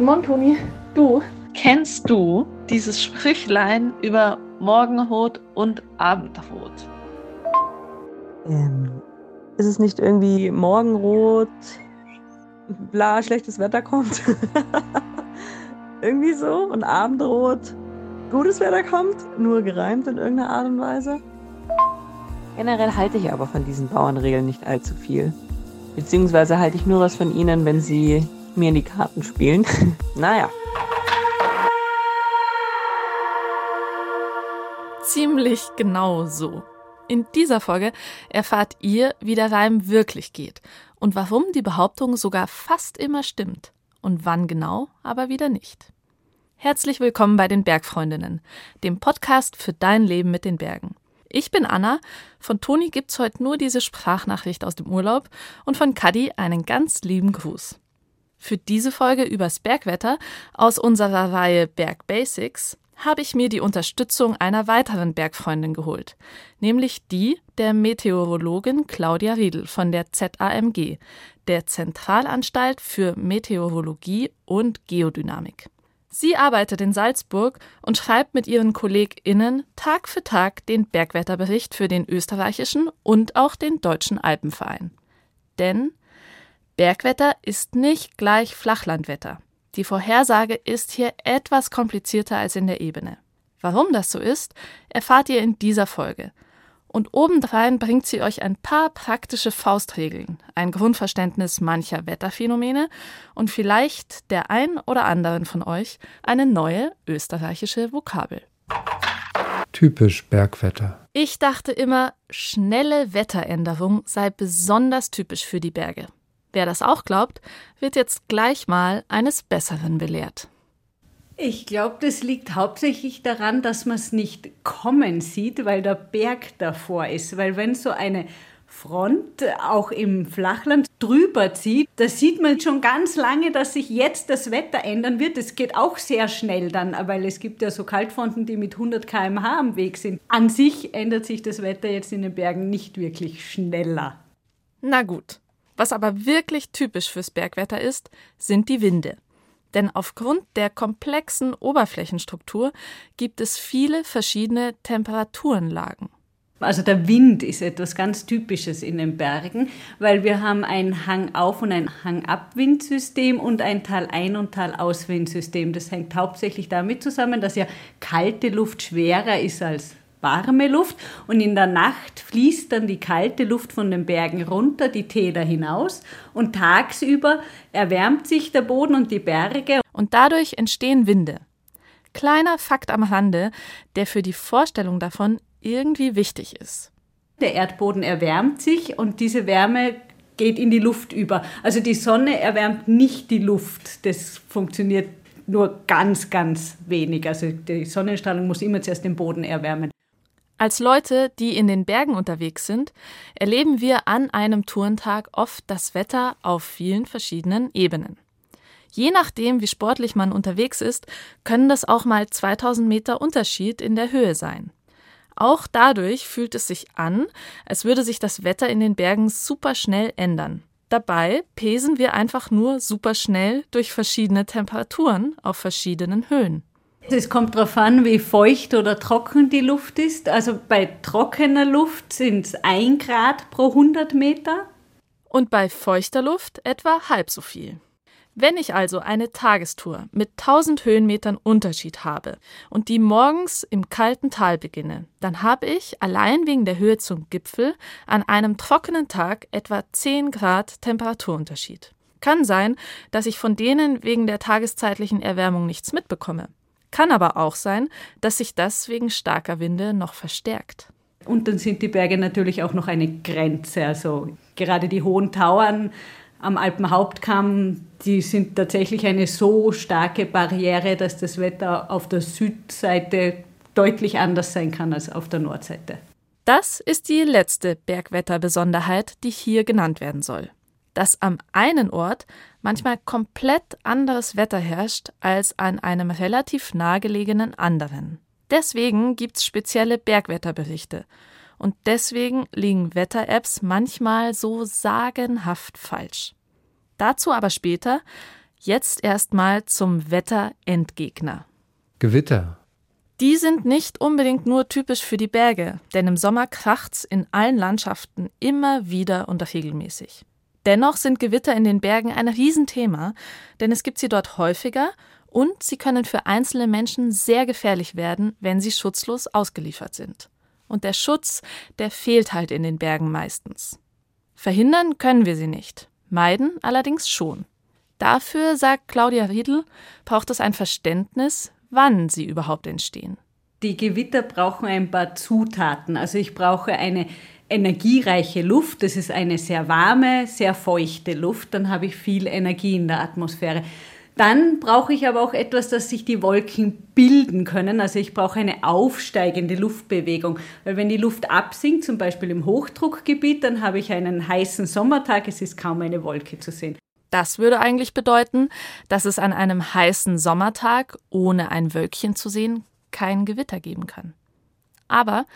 Guten Morgen, Toni. Du, kennst du dieses Sprüchlein über Morgenrot und Abendrot? Ähm, ist es nicht irgendwie Morgenrot, bla, schlechtes Wetter kommt? irgendwie so. Und Abendrot, gutes Wetter kommt, nur gereimt in irgendeiner Art und Weise? Generell halte ich aber von diesen Bauernregeln nicht allzu viel. Beziehungsweise halte ich nur was von ihnen, wenn sie mir in die Karten spielen. naja. Ziemlich genau so. In dieser Folge erfahrt ihr, wie der Reim wirklich geht und warum die Behauptung sogar fast immer stimmt und wann genau aber wieder nicht. Herzlich willkommen bei den Bergfreundinnen, dem Podcast für dein Leben mit den Bergen. Ich bin Anna, von Toni gibt's heute nur diese Sprachnachricht aus dem Urlaub und von Kadi einen ganz lieben Gruß. Für diese Folge übers Bergwetter aus unserer Reihe Berg Basics habe ich mir die Unterstützung einer weiteren Bergfreundin geholt, nämlich die der Meteorologin Claudia Riedel von der ZAMG, der Zentralanstalt für Meteorologie und Geodynamik. Sie arbeitet in Salzburg und schreibt mit ihren KollegInnen Tag für Tag den Bergwetterbericht für den österreichischen und auch den deutschen Alpenverein. Denn Bergwetter ist nicht gleich Flachlandwetter. Die Vorhersage ist hier etwas komplizierter als in der Ebene. Warum das so ist, erfahrt ihr in dieser Folge. Und obendrein bringt sie euch ein paar praktische Faustregeln, ein Grundverständnis mancher Wetterphänomene und vielleicht der ein oder anderen von euch eine neue österreichische Vokabel. Typisch Bergwetter. Ich dachte immer, schnelle Wetteränderung sei besonders typisch für die Berge. Wer das auch glaubt, wird jetzt gleich mal eines Besseren belehrt. Ich glaube, das liegt hauptsächlich daran, dass man es nicht kommen sieht, weil der Berg davor ist. Weil wenn so eine Front auch im Flachland drüber zieht, da sieht man schon ganz lange, dass sich jetzt das Wetter ändern wird. Es geht auch sehr schnell dann, weil es gibt ja so Kaltfronten, die mit 100 km/h am Weg sind. An sich ändert sich das Wetter jetzt in den Bergen nicht wirklich schneller. Na gut, was aber wirklich typisch fürs Bergwetter ist, sind die Winde. Denn aufgrund der komplexen Oberflächenstruktur gibt es viele verschiedene Temperaturenlagen. Also der Wind ist etwas ganz Typisches in den Bergen, weil wir haben ein Hangauf- und ein Hangabwindsystem und ein Tal-Ein- und Tal-Auswindsystem. Das hängt hauptsächlich damit zusammen, dass ja kalte Luft schwerer ist als warme Luft und in der Nacht fließt dann die kalte Luft von den Bergen runter, die Täler hinaus und tagsüber erwärmt sich der Boden und die Berge. Und dadurch entstehen Winde. Kleiner Fakt am Rande, der für die Vorstellung davon irgendwie wichtig ist. Der Erdboden erwärmt sich und diese Wärme geht in die Luft über. Also die Sonne erwärmt nicht die Luft. Das funktioniert nur ganz, ganz wenig. Also die Sonnenstrahlung muss immer zuerst den Boden erwärmen. Als Leute, die in den Bergen unterwegs sind, erleben wir an einem Tourentag oft das Wetter auf vielen verschiedenen Ebenen. Je nachdem, wie sportlich man unterwegs ist, können das auch mal 2000 Meter Unterschied in der Höhe sein. Auch dadurch fühlt es sich an, als würde sich das Wetter in den Bergen super schnell ändern. Dabei pesen wir einfach nur super schnell durch verschiedene Temperaturen auf verschiedenen Höhen. Es kommt darauf an, wie feucht oder trocken die Luft ist. Also bei trockener Luft sind es 1 Grad pro 100 Meter. Und bei feuchter Luft etwa halb so viel. Wenn ich also eine Tagestour mit 1000 Höhenmetern Unterschied habe und die morgens im kalten Tal beginne, dann habe ich allein wegen der Höhe zum Gipfel an einem trockenen Tag etwa 10 Grad Temperaturunterschied. Kann sein, dass ich von denen wegen der tageszeitlichen Erwärmung nichts mitbekomme. Kann aber auch sein, dass sich das wegen starker Winde noch verstärkt. Und dann sind die Berge natürlich auch noch eine Grenze. Also gerade die hohen Tauern am Alpenhauptkamm, die sind tatsächlich eine so starke Barriere, dass das Wetter auf der Südseite deutlich anders sein kann als auf der Nordseite. Das ist die letzte Bergwetterbesonderheit, die hier genannt werden soll dass am einen Ort manchmal komplett anderes Wetter herrscht als an einem relativ nahegelegenen anderen. Deswegen gibt's spezielle Bergwetterberichte. Und deswegen liegen Wetter-Apps manchmal so sagenhaft falsch. Dazu aber später. Jetzt erstmal zum Wetterendgegner. Gewitter. Die sind nicht unbedingt nur typisch für die Berge, denn im Sommer kracht's in allen Landschaften immer wieder und regelmäßig. Dennoch sind Gewitter in den Bergen ein Riesenthema, denn es gibt sie dort häufiger und sie können für einzelne Menschen sehr gefährlich werden, wenn sie schutzlos ausgeliefert sind. Und der Schutz, der fehlt halt in den Bergen meistens. Verhindern können wir sie nicht, meiden allerdings schon. Dafür, sagt Claudia Riedl, braucht es ein Verständnis, wann sie überhaupt entstehen. Die Gewitter brauchen ein paar Zutaten. Also ich brauche eine energiereiche Luft. Das ist eine sehr warme, sehr feuchte Luft. Dann habe ich viel Energie in der Atmosphäre. Dann brauche ich aber auch etwas, dass sich die Wolken bilden können. Also ich brauche eine aufsteigende Luftbewegung. Weil wenn die Luft absinkt, zum Beispiel im Hochdruckgebiet, dann habe ich einen heißen Sommertag, es ist kaum eine Wolke zu sehen. Das würde eigentlich bedeuten, dass es an einem heißen Sommertag ohne ein Wölkchen zu sehen kein Gewitter geben kann. Aber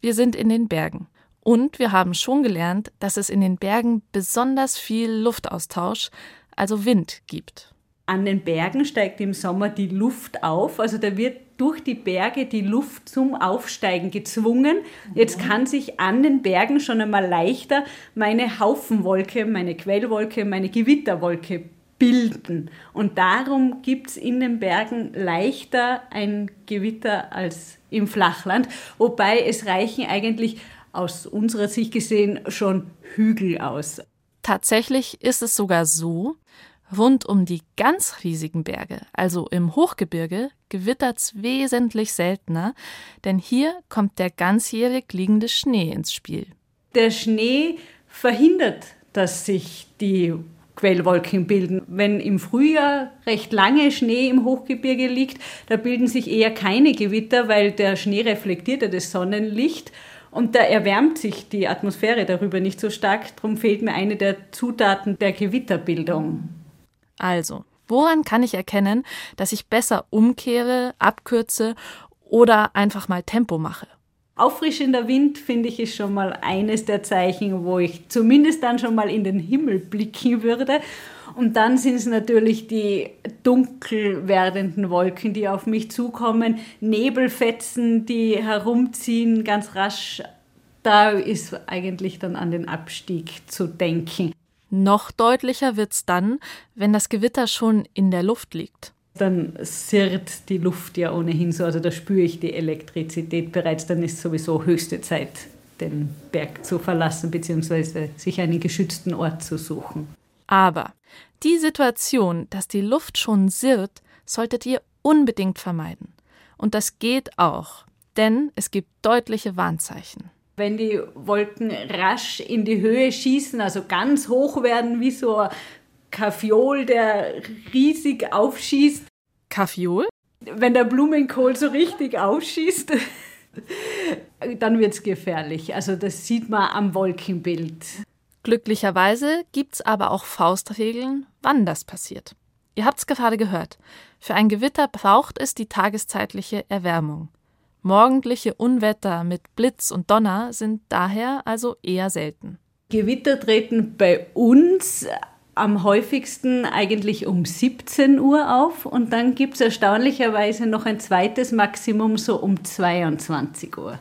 wir sind in den Bergen. Und wir haben schon gelernt, dass es in den Bergen besonders viel Luftaustausch, also Wind, gibt. An den Bergen steigt im Sommer die Luft auf, also da wird durch die Berge die Luft zum Aufsteigen gezwungen. Jetzt kann sich an den Bergen schon einmal leichter meine Haufenwolke, meine Quellwolke, meine Gewitterwolke bilden. Und darum gibt es in den Bergen leichter ein Gewitter als im Flachland, wobei es reichen eigentlich aus unserer Sicht gesehen schon Hügel aus. Tatsächlich ist es sogar so, rund um die ganz riesigen Berge, also im Hochgebirge, gewittert es wesentlich seltener, denn hier kommt der ganzjährig liegende Schnee ins Spiel. Der Schnee verhindert, dass sich die Quellwolken bilden. Wenn im Frühjahr recht lange Schnee im Hochgebirge liegt, da bilden sich eher keine Gewitter, weil der Schnee reflektiert ja das Sonnenlicht und da erwärmt sich die Atmosphäre darüber nicht so stark. Darum fehlt mir eine der Zutaten der Gewitterbildung. Also, woran kann ich erkennen, dass ich besser umkehre, abkürze oder einfach mal Tempo mache? Auffrischender Wind, finde ich, ist schon mal eines der Zeichen, wo ich zumindest dann schon mal in den Himmel blicken würde. Und dann sind es natürlich die dunkel werdenden Wolken, die auf mich zukommen, Nebelfetzen, die herumziehen ganz rasch. Da ist eigentlich dann an den Abstieg zu denken. Noch deutlicher wird's dann, wenn das Gewitter schon in der Luft liegt. Dann sirrt die Luft ja ohnehin so, also da spüre ich die Elektrizität bereits, dann ist sowieso höchste Zeit, den Berg zu verlassen bzw. sich einen geschützten Ort zu suchen. Aber die Situation, dass die Luft schon sirrt, solltet ihr unbedingt vermeiden. Und das geht auch, denn es gibt deutliche Warnzeichen. Wenn die Wolken rasch in die Höhe schießen, also ganz hoch werden, wie so ein Kaffeol, der riesig aufschießt. Kaffeol? Wenn der Blumenkohl so richtig aufschießt, dann wird es gefährlich. Also das sieht man am Wolkenbild. Glücklicherweise gibt's aber auch Faustregeln, wann das passiert. Ihr habt's gerade gehört. Für ein Gewitter braucht es die tageszeitliche Erwärmung. Morgendliche Unwetter mit Blitz und Donner sind daher also eher selten. Gewitter treten bei uns am häufigsten eigentlich um 17 Uhr auf und dann gibt es erstaunlicherweise noch ein zweites Maximum so um 22 Uhr.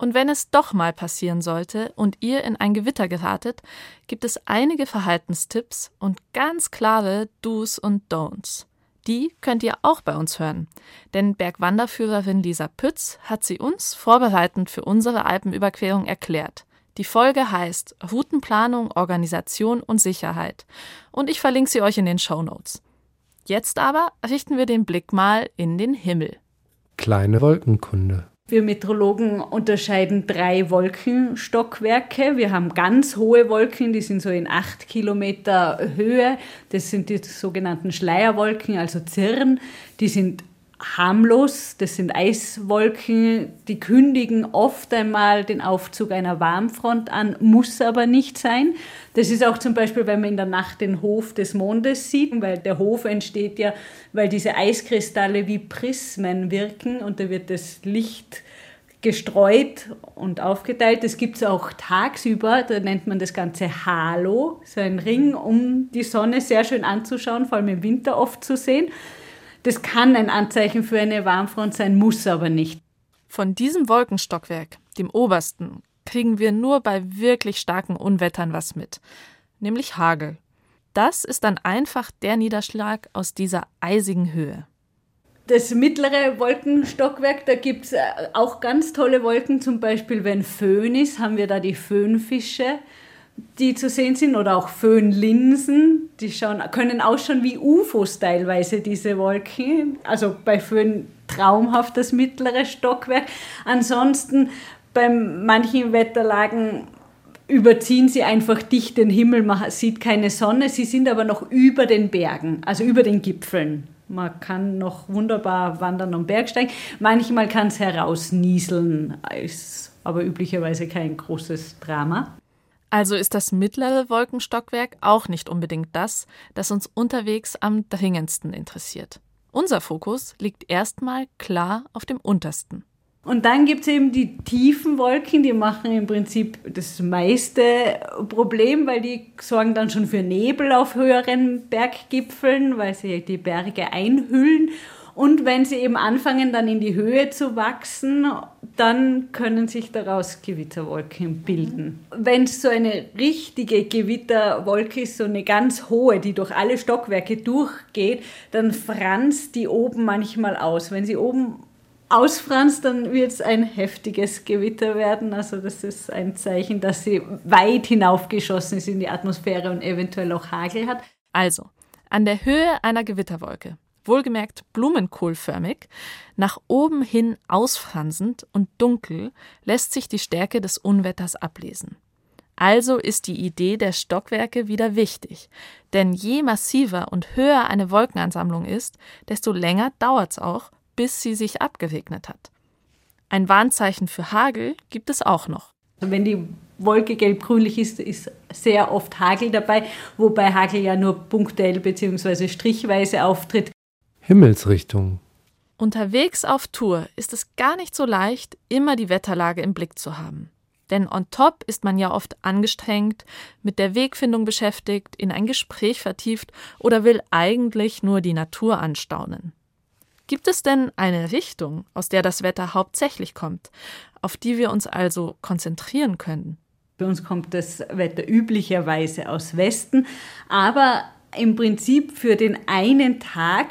Und wenn es doch mal passieren sollte und ihr in ein Gewitter geratet, gibt es einige Verhaltenstipps und ganz klare Do's und Don'ts. Die könnt ihr auch bei uns hören, denn Bergwanderführerin Lisa Pütz hat sie uns vorbereitend für unsere Alpenüberquerung erklärt. Die Folge heißt Routenplanung, Organisation und Sicherheit und ich verlinke sie euch in den Show Notes. Jetzt aber richten wir den Blick mal in den Himmel. Kleine Wolkenkunde. Wir Meteorologen unterscheiden drei Wolkenstockwerke. Wir haben ganz hohe Wolken, die sind so in acht Kilometer Höhe. Das sind die sogenannten Schleierwolken, also Zirren. Die sind harmlos. Das sind Eiswolken, die kündigen oft einmal den Aufzug einer Warmfront an, muss aber nicht sein. Das ist auch zum Beispiel, wenn man in der Nacht den Hof des Mondes sieht, weil der Hof entsteht ja, weil diese Eiskristalle wie Prismen wirken und da wird das Licht gestreut und aufgeteilt. Das gibt es auch tagsüber, da nennt man das Ganze Halo, so ein Ring, um die Sonne sehr schön anzuschauen, vor allem im Winter oft zu sehen. Das kann ein Anzeichen für eine Warmfront sein, muss aber nicht. Von diesem Wolkenstockwerk, dem obersten, kriegen wir nur bei wirklich starken Unwettern was mit, nämlich Hagel. Das ist dann einfach der Niederschlag aus dieser eisigen Höhe. Das mittlere Wolkenstockwerk, da gibt es äh, auch ganz tolle Wolken, zum Beispiel wenn Föhn ist, haben wir da die Föhnfische, die zu sehen sind, oder auch Föhnlinsen, die schauen, können ausschauen wie UFOs teilweise, diese Wolken. Also bei Föhn traumhaft das mittlere Stockwerk. Ansonsten bei manchen Wetterlagen überziehen sie einfach dicht den Himmel, man sieht keine Sonne, sie sind aber noch über den Bergen, also über den Gipfeln. Man kann noch wunderbar wandern und Bergsteigen. Manchmal kann es herausnieseln, ist aber üblicherweise kein großes Drama. Also ist das mittlere Wolkenstockwerk auch nicht unbedingt das, das uns unterwegs am dringendsten interessiert. Unser Fokus liegt erstmal klar auf dem untersten. Und dann gibt es eben die tiefen Wolken, die machen im Prinzip das meiste Problem, weil die sorgen dann schon für Nebel auf höheren Berggipfeln, weil sie die Berge einhüllen. Und wenn sie eben anfangen, dann in die Höhe zu wachsen, dann können sich daraus Gewitterwolken bilden. Wenn es so eine richtige Gewitterwolke ist, so eine ganz hohe, die durch alle Stockwerke durchgeht, dann franzt die oben manchmal aus. Wenn sie oben ausfranst, dann wird es ein heftiges Gewitter werden. Also das ist ein Zeichen, dass sie weit hinaufgeschossen ist in die Atmosphäre und eventuell auch Hagel hat. Also, an der Höhe einer Gewitterwolke, wohlgemerkt blumenkohlförmig, nach oben hin ausfransend und dunkel, lässt sich die Stärke des Unwetters ablesen. Also ist die Idee der Stockwerke wieder wichtig, denn je massiver und höher eine Wolkenansammlung ist, desto länger dauert es auch, bis sie sich abgeregnet hat. Ein Warnzeichen für Hagel gibt es auch noch. Wenn die Wolke gelb-grünlich ist, ist sehr oft Hagel dabei, wobei Hagel ja nur punktuell bzw. strichweise auftritt. Himmelsrichtung. Unterwegs auf Tour ist es gar nicht so leicht, immer die Wetterlage im Blick zu haben. Denn on top ist man ja oft angestrengt, mit der Wegfindung beschäftigt, in ein Gespräch vertieft oder will eigentlich nur die Natur anstaunen. Gibt es denn eine Richtung, aus der das Wetter hauptsächlich kommt, auf die wir uns also konzentrieren können? Bei uns kommt das Wetter üblicherweise aus Westen, aber im Prinzip für den einen Tag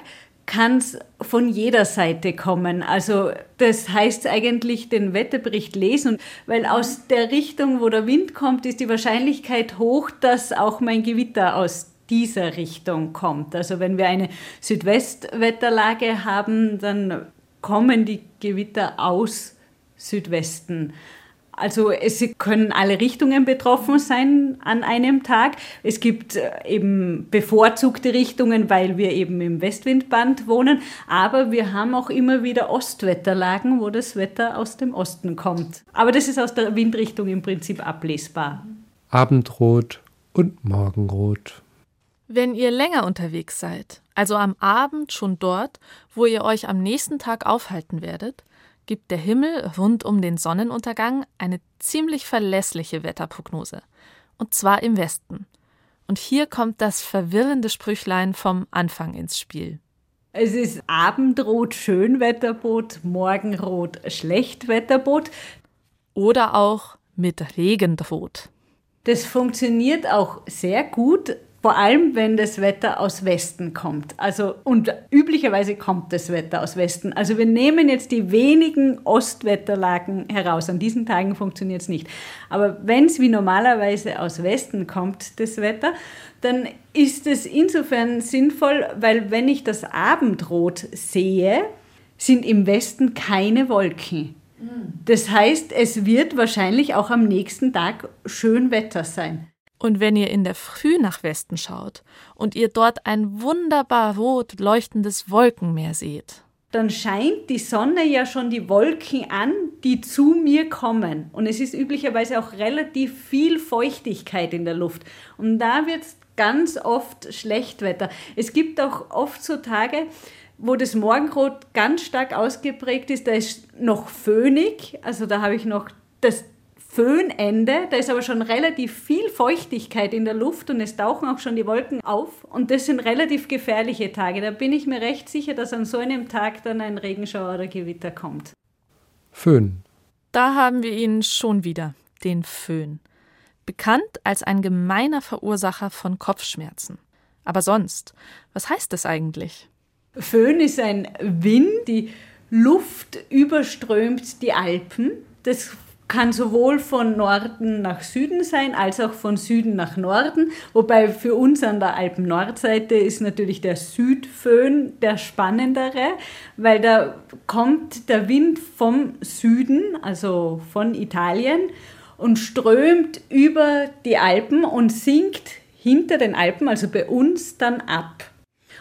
kann es von jeder Seite kommen. Also das heißt eigentlich den Wetterbericht lesen, weil aus der Richtung, wo der Wind kommt, ist die Wahrscheinlichkeit hoch, dass auch mein Gewitter aus dieser Richtung kommt. Also wenn wir eine Südwestwetterlage haben, dann kommen die Gewitter aus Südwesten. Also es können alle Richtungen betroffen sein an einem Tag. Es gibt äh, eben bevorzugte Richtungen, weil wir eben im Westwindband wohnen. Aber wir haben auch immer wieder Ostwetterlagen, wo das Wetter aus dem Osten kommt. Aber das ist aus der Windrichtung im Prinzip ablesbar. Abendrot und Morgenrot. Wenn ihr länger unterwegs seid, also am Abend schon dort, wo ihr euch am nächsten Tag aufhalten werdet, gibt der Himmel rund um den Sonnenuntergang eine ziemlich verlässliche Wetterprognose. Und zwar im Westen. Und hier kommt das verwirrende Sprüchlein vom Anfang ins Spiel. Es ist Abendrot Schönwetterboot, Morgenrot Schlechtwetterboot. Oder auch mit Regen droht. Das funktioniert auch sehr gut vor allem, wenn das Wetter aus Westen kommt. Also, und üblicherweise kommt das Wetter aus Westen. Also wir nehmen jetzt die wenigen Ostwetterlagen heraus. An diesen Tagen funktioniert es nicht. Aber wenn es wie normalerweise aus Westen kommt, das Wetter, dann ist es insofern sinnvoll, weil wenn ich das Abendrot sehe, sind im Westen keine Wolken. Das heißt, es wird wahrscheinlich auch am nächsten Tag schön Wetter sein. Und wenn ihr in der Früh nach Westen schaut und ihr dort ein wunderbar rot leuchtendes Wolkenmeer seht, dann scheint die Sonne ja schon die Wolken an, die zu mir kommen. Und es ist üblicherweise auch relativ viel Feuchtigkeit in der Luft. Und da wird es ganz oft Schlechtwetter. Es gibt auch oft so Tage, Wo das Morgenrot ganz stark ausgeprägt ist, da ist noch föhnig, also da habe ich noch das Föhnende, da ist aber schon relativ viel Feuchtigkeit in der Luft und es tauchen auch schon die Wolken auf und das sind relativ gefährliche Tage. Da bin ich mir recht sicher, dass an so einem Tag dann ein Regenschauer oder Gewitter kommt. Föhn. Da haben wir ihn schon wieder, den Föhn. Bekannt als ein gemeiner Verursacher von Kopfschmerzen. Aber sonst, was heißt das eigentlich? Föhn ist ein Wind, die Luft überströmt die Alpen. Das kann sowohl von Norden nach Süden sein, als auch von Süden nach Norden. Wobei für uns an der Alpen-Nordseite ist natürlich der Südföhn der spannendere, weil da kommt der Wind vom Süden, also von Italien, und strömt über die Alpen und sinkt hinter den Alpen, also bei uns, dann ab.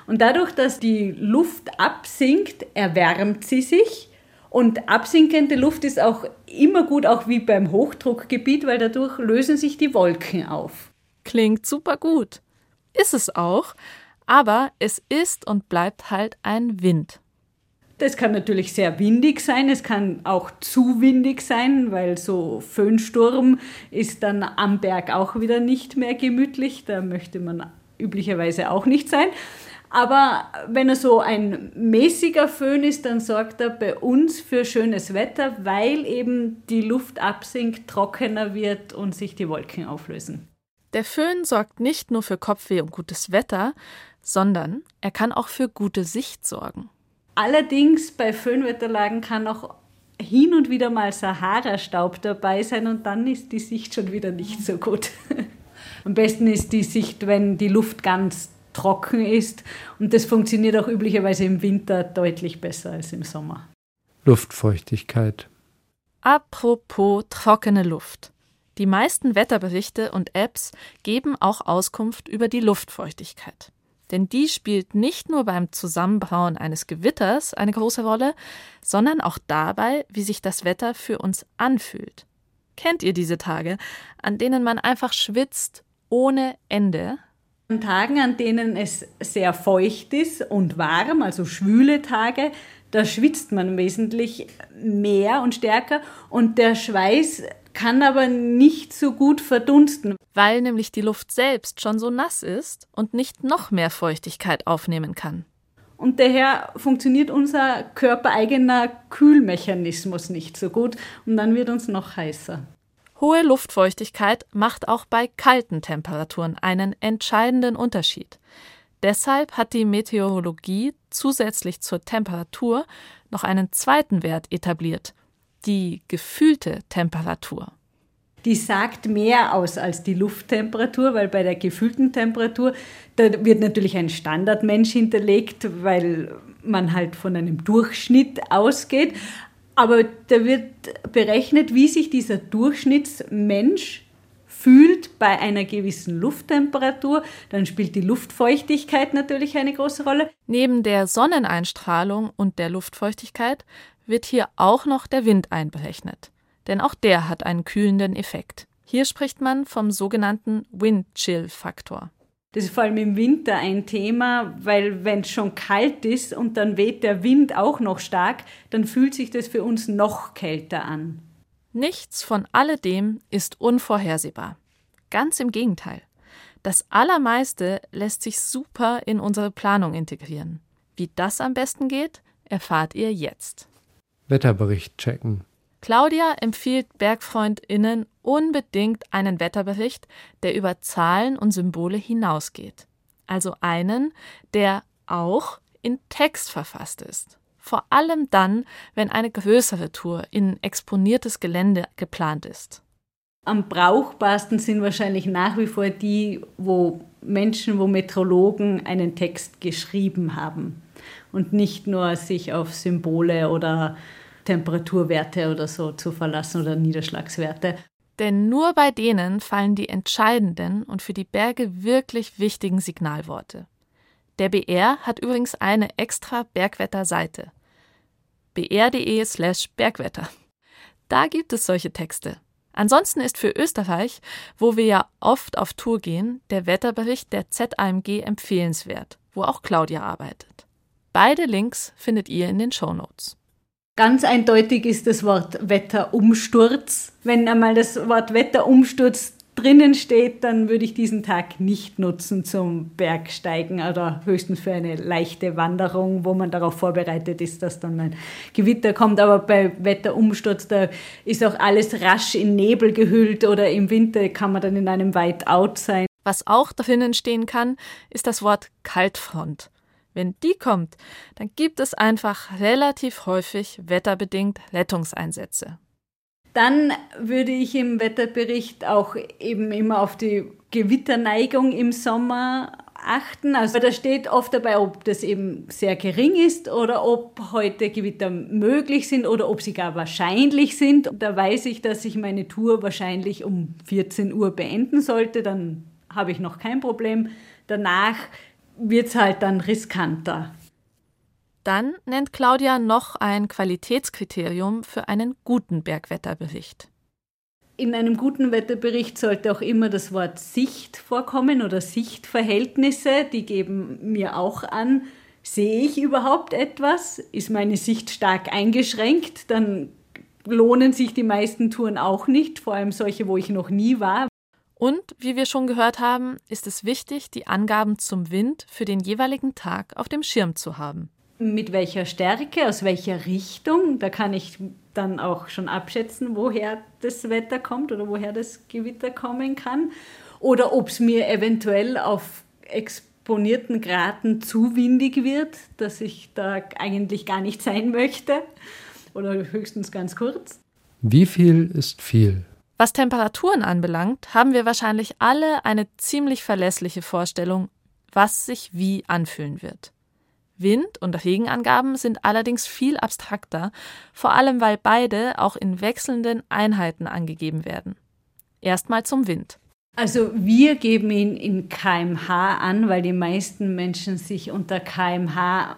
Und dadurch, dass die Luft absinkt, erwärmt sie sich. Und absinkende Luft ist auch immer gut, auch wie beim Hochdruckgebiet, weil dadurch lösen sich die Wolken auf. Klingt super gut. Ist es auch, aber es ist und bleibt halt ein Wind. Das kann natürlich sehr windig sein, es kann auch zu windig sein, weil so Föhnsturm ist dann am Berg auch wieder nicht mehr gemütlich, da möchte man üblicherweise auch nicht sein. Aber wenn er so ein mäßiger Föhn ist, dann sorgt er bei uns für schönes Wetter, weil eben die Luft absinkt, trockener wird und sich die Wolken auflösen. Der Föhn sorgt nicht nur für Kopfweh und gutes Wetter, sondern er kann auch für gute Sicht sorgen. Allerdings bei Föhnwetterlagen kann auch hin und wieder mal Sahara-Staub dabei sein und dann ist die Sicht schon wieder nicht so gut. Am besten ist die Sicht, wenn die Luft ganz trocken ist. Und das funktioniert auch üblicherweise im Winter deutlich besser als im Sommer. Luftfeuchtigkeit. Apropos trockene Luft. Die meisten Wetterberichte und Apps geben auch Auskunft über die Luftfeuchtigkeit. Denn die spielt nicht nur beim Zusammenbrauen eines Gewitters eine große Rolle, sondern auch dabei, wie sich das Wetter für uns anfühlt. Kennt ihr diese Tage, an denen man einfach schwitzt ohne Ende, an Tagen, an denen es sehr feucht ist und warm, also schwüle Tage, da schwitzt man wesentlich mehr und stärker und der Schweiß kann aber nicht so gut verdunsten. Weil nämlich die Luft selbst schon so nass ist und nicht noch mehr Feuchtigkeit aufnehmen kann. Und daher funktioniert unser körpereigener Kühlmechanismus nicht so gut und dann wird uns noch heißer. Hohe Luftfeuchtigkeit macht auch bei kalten Temperaturen einen entscheidenden Unterschied. Deshalb hat die Meteorologie zusätzlich zur Temperatur noch einen zweiten Wert etabliert, die gefühlte Temperatur. Die sagt mehr aus als die Lufttemperatur, weil bei der gefühlten Temperatur, da wird natürlich ein Standardmensch hinterlegt, weil man halt von einem Durchschnitt ausgeht. Aber da wird berechnet, wie sich dieser Durchschnittsmensch fühlt bei einer gewissen Lufttemperatur. Dann spielt die Luftfeuchtigkeit natürlich eine große Rolle. Neben der Sonneneinstrahlung und der Luftfeuchtigkeit wird hier auch noch der Wind einberechnet. Denn auch der hat einen kühlenden Effekt. Hier spricht man vom sogenannten Wind-Chill-Faktor. Das ist vor allem im Winter ein Thema, weil wenn es schon kalt ist und dann weht der Wind auch noch stark, dann fühlt sich das für uns noch kälter an. Nichts von alledem ist unvorhersehbar. Ganz im Gegenteil. Das Allermeiste lässt sich super in unsere Planung integrieren. Wie das am besten geht, erfahrt ihr jetzt. Wetterbericht checken. Claudia empfiehlt BergfreundInnen unbedingt einen Wetterbericht, der über Zahlen und Symbole hinausgeht. Also einen, der auch in Text verfasst ist. Vor allem dann, wenn eine größere Tour in exponiertes Gelände geplant ist. Am brauchbarsten sind wahrscheinlich nach wie vor die, wo Menschen, wo Metrologen einen Text geschrieben haben und nicht nur sich auf Symbole oder Temperaturwerte oder so zu verlassen oder Niederschlagswerte. Denn nur bei denen fallen die entscheidenden und für die Berge wirklich wichtigen Signalworte. Der BR hat übrigens eine extra Bergwetter-Seite. br.de slash Bergwetter. Da gibt es solche Texte. Ansonsten ist für Österreich, wo wir ja oft auf Tour gehen, der Wetterbericht der ZAMG empfehlenswert, wo auch Claudia arbeitet. Beide Links findet ihr in den Show Notes. Ganz eindeutig ist das Wort Wetterumsturz. Wenn einmal das Wort Wetterumsturz drinnen steht, dann würde ich diesen Tag nicht nutzen zum Bergsteigen oder höchstens für eine leichte Wanderung, wo man darauf vorbereitet ist, dass dann ein Gewitter kommt. Aber bei Wetterumsturz, da ist auch alles rasch in Nebel gehüllt oder im Winter kann man dann in einem Whiteout sein. Was auch darin entstehen kann, ist das Wort Kaltfront. Wenn die kommt, dann gibt es einfach relativ häufig wetterbedingt Rettungseinsätze. Dann würde ich im Wetterbericht auch eben immer auf die Gewitterneigung im Sommer achten. Also da steht oft dabei, ob das eben sehr gering ist oder ob heute Gewitter möglich sind oder ob sie gar wahrscheinlich sind. Da weiß ich, dass ich meine Tour wahrscheinlich um 14 Uhr beenden sollte. Dann habe ich noch kein Problem. Danach wird es halt dann riskanter. Dann nennt Claudia noch ein Qualitätskriterium für einen guten Bergwetterbericht. In einem guten Wetterbericht sollte auch immer das Wort Sicht vorkommen oder Sichtverhältnisse. Die geben mir auch an, sehe ich überhaupt etwas? Ist meine Sicht stark eingeschränkt? Dann lohnen sich die meisten Touren auch nicht, vor allem solche, wo ich noch nie war. Und wie wir schon gehört haben, ist es wichtig, die Angaben zum Wind für den jeweiligen Tag auf dem Schirm zu haben mit welcher Stärke, aus welcher Richtung. Da kann ich dann auch schon abschätzen, woher das Wetter kommt oder woher das Gewitter kommen kann. Oder ob es mir eventuell auf exponierten Graten zu windig wird, dass ich da eigentlich gar nicht sein möchte. Oder höchstens ganz kurz. Wie viel ist viel? Was Temperaturen anbelangt, haben wir wahrscheinlich alle eine ziemlich verlässliche Vorstellung, was sich wie anfühlen wird. Wind- und Regenangaben sind allerdings viel abstrakter, vor allem weil beide auch in wechselnden Einheiten angegeben werden. Erstmal zum Wind. Also wir geben ihn in kmh an, weil die meisten Menschen sich unter kmh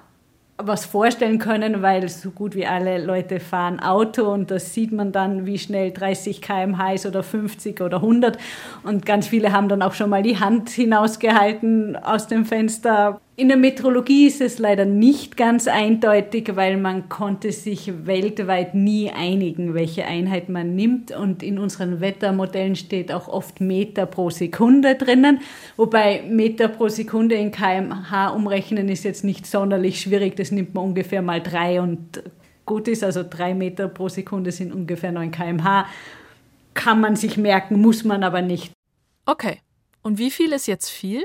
was vorstellen können, weil so gut wie alle Leute fahren Auto und das sieht man dann, wie schnell 30 km/h ist oder 50 oder 100. Und ganz viele haben dann auch schon mal die Hand hinausgehalten aus dem Fenster. In der Metrologie ist es leider nicht ganz eindeutig, weil man konnte sich weltweit nie einigen, welche Einheit man nimmt. Und in unseren Wettermodellen steht auch oft Meter pro Sekunde drinnen. Wobei Meter pro Sekunde in kmh umrechnen ist jetzt nicht sonderlich schwierig. Das nimmt man ungefähr mal drei und gut ist. Also drei Meter pro Sekunde sind ungefähr 9 kmh. Kann man sich merken, muss man aber nicht. Okay. Und wie viel ist jetzt viel?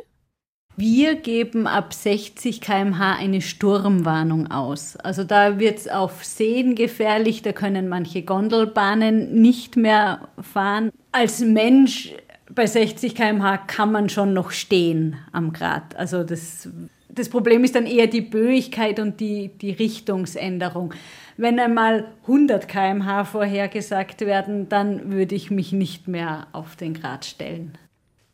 Wir geben ab 60 km/h eine Sturmwarnung aus. Also da wird es auf Seen gefährlich, da können manche Gondelbahnen nicht mehr fahren. Als Mensch bei 60 km/h kann man schon noch stehen am Grat. Also das, das Problem ist dann eher die Böigkeit und die, die Richtungsänderung. Wenn einmal 100 km/h vorhergesagt werden, dann würde ich mich nicht mehr auf den Grat stellen.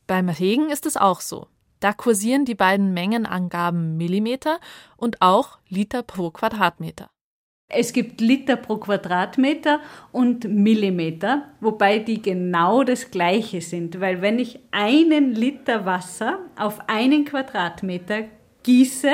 Beim Regen ist es auch so. Da kursieren die beiden Mengenangaben Millimeter und auch Liter pro Quadratmeter. Es gibt Liter pro Quadratmeter und Millimeter, wobei die genau das gleiche sind, weil wenn ich einen Liter Wasser auf einen Quadratmeter gieße,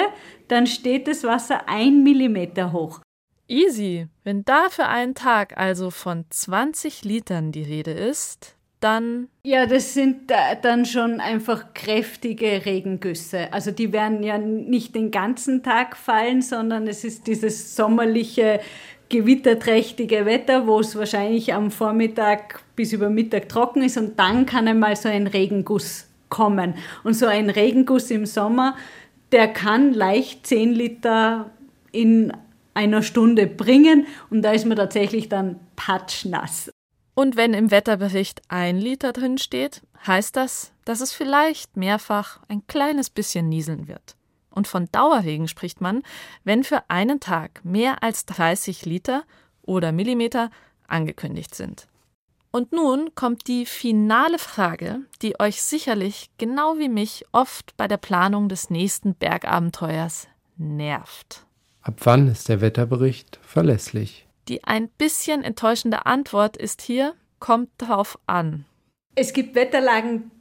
dann steht das Wasser ein Millimeter hoch. Easy. Wenn da für einen Tag also von 20 Litern die Rede ist, dann. Ja, das sind dann schon einfach kräftige Regengüsse. Also die werden ja nicht den ganzen Tag fallen, sondern es ist dieses sommerliche, gewitterträchtige Wetter, wo es wahrscheinlich am Vormittag bis über Mittag trocken ist und dann kann einmal so ein Regenguss kommen. Und so ein Regenguss im Sommer, der kann leicht 10 Liter in einer Stunde bringen und da ist man tatsächlich dann patschnass. Und wenn im Wetterbericht ein Liter drin steht, heißt das, dass es vielleicht mehrfach ein kleines bisschen nieseln wird. Und von Dauerregen spricht man, wenn für einen Tag mehr als 30 Liter oder Millimeter angekündigt sind. Und nun kommt die finale Frage, die euch sicherlich genau wie mich oft bei der Planung des nächsten Bergabenteuers nervt. Ab wann ist der Wetterbericht verlässlich? Die ein bisschen enttäuschende Antwort ist hier, kommt drauf an. Es gibt Wetterlagen,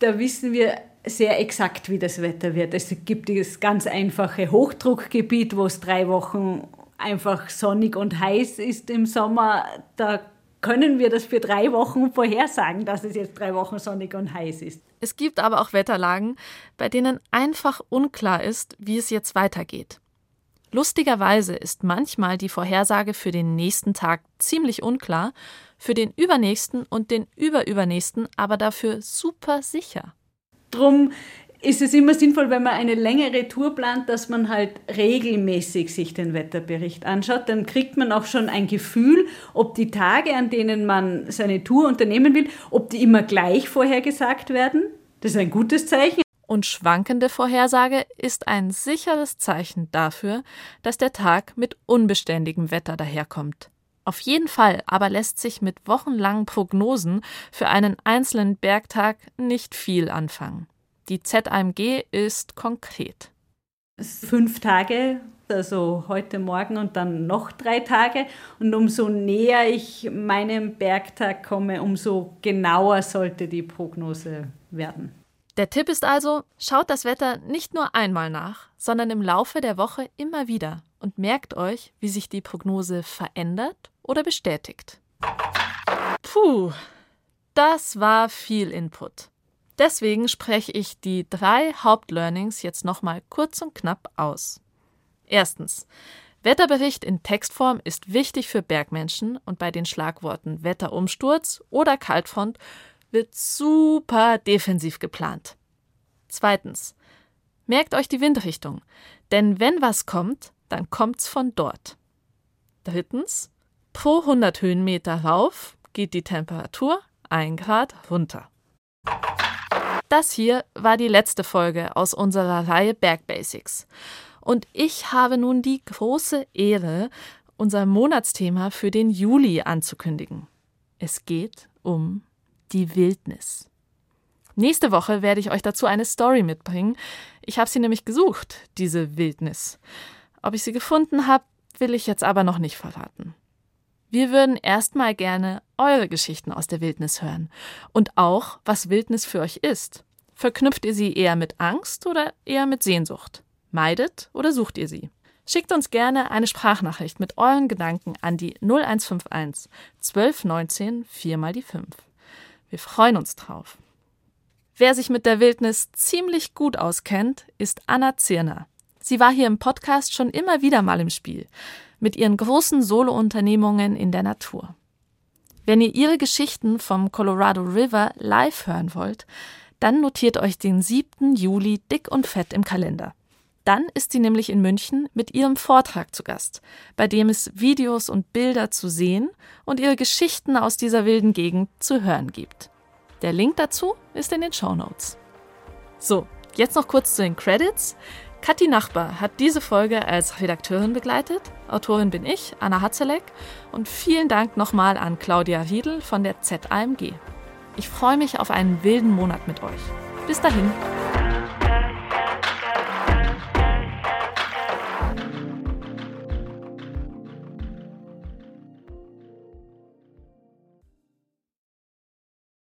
da wissen wir sehr exakt, wie das Wetter wird. Es gibt das ganz einfache Hochdruckgebiet, wo es drei Wochen einfach sonnig und heiß ist im Sommer. Da können wir das für drei Wochen vorhersagen, dass es jetzt drei Wochen sonnig und heiß ist. Es gibt aber auch Wetterlagen, bei denen einfach unklar ist, wie es jetzt weitergeht. Lustigerweise ist manchmal die Vorhersage für den nächsten Tag ziemlich unklar, für den übernächsten und den überübernächsten aber dafür super sicher. Drum ist es immer sinnvoll, wenn man eine längere Tour plant, dass man halt regelmäßig sich den Wetterbericht anschaut. Dann kriegt man auch schon ein Gefühl, ob die Tage, an denen man seine Tour unternehmen will, ob die immer gleich vorhergesagt werden. Das ist ein gutes Zeichen. Und schwankende Vorhersage ist ein sicheres Zeichen dafür, dass der Tag mit unbeständigem Wetter daherkommt. Auf jeden Fall aber lässt sich mit wochenlangen Prognosen für einen einzelnen Bergtag nicht viel anfangen. Die ZAMG ist konkret. Fünf Tage, also heute Morgen und dann noch drei Tage. Und umso näher ich meinem Bergtag komme, umso genauer sollte die Prognose werden. Der Tipp ist also, schaut das Wetter nicht nur einmal nach, sondern im Laufe der Woche immer wieder und merkt euch, wie sich die Prognose verändert oder bestätigt. Puh, das war viel Input. Deswegen spreche ich die drei Hauptlearnings jetzt nochmal kurz und knapp aus. Erstens. Wetterbericht in Textform ist wichtig für Bergmenschen und bei den Schlagworten Wetterumsturz oder Kaltfront wird super defensiv geplant. Zweitens. Merkt euch die Windrichtung, denn wenn was kommt, dann kommt's von dort. Drittens. Pro 100 Höhenmeter rauf geht die Temperatur 1 Grad runter. Das hier war die letzte Folge aus unserer Reihe Bergbasics. Und ich habe nun die große Ehre, unser Monatsthema für den Juli anzukündigen. Es geht um die Wildnis. Nächste Woche werde ich euch dazu eine Story mitbringen. Ich habe sie nämlich gesucht, diese Wildnis. Ob ich sie gefunden habe, will ich jetzt aber noch nicht verraten. Wir würden erstmal gerne eure Geschichten aus der Wildnis hören und auch, was Wildnis für euch ist. Verknüpft ihr sie eher mit Angst oder eher mit Sehnsucht? Meidet oder sucht ihr sie? Schickt uns gerne eine Sprachnachricht mit euren Gedanken an die 0151 1219 4 mal die 5. Wir freuen uns drauf. Wer sich mit der Wildnis ziemlich gut auskennt, ist Anna Zirner. Sie war hier im Podcast schon immer wieder mal im Spiel mit ihren großen Solounternehmungen in der Natur. Wenn ihr ihre Geschichten vom Colorado River live hören wollt, dann notiert euch den 7. Juli dick und fett im Kalender. Dann ist sie nämlich in München mit ihrem Vortrag zu Gast, bei dem es Videos und Bilder zu sehen und ihre Geschichten aus dieser wilden Gegend zu hören gibt. Der Link dazu ist in den Show Notes. So, jetzt noch kurz zu den Credits. Kathi Nachbar hat diese Folge als Redakteurin begleitet. Autorin bin ich, Anna Hatzeleck. Und vielen Dank nochmal an Claudia Riedel von der ZAMG. Ich freue mich auf einen wilden Monat mit euch. Bis dahin.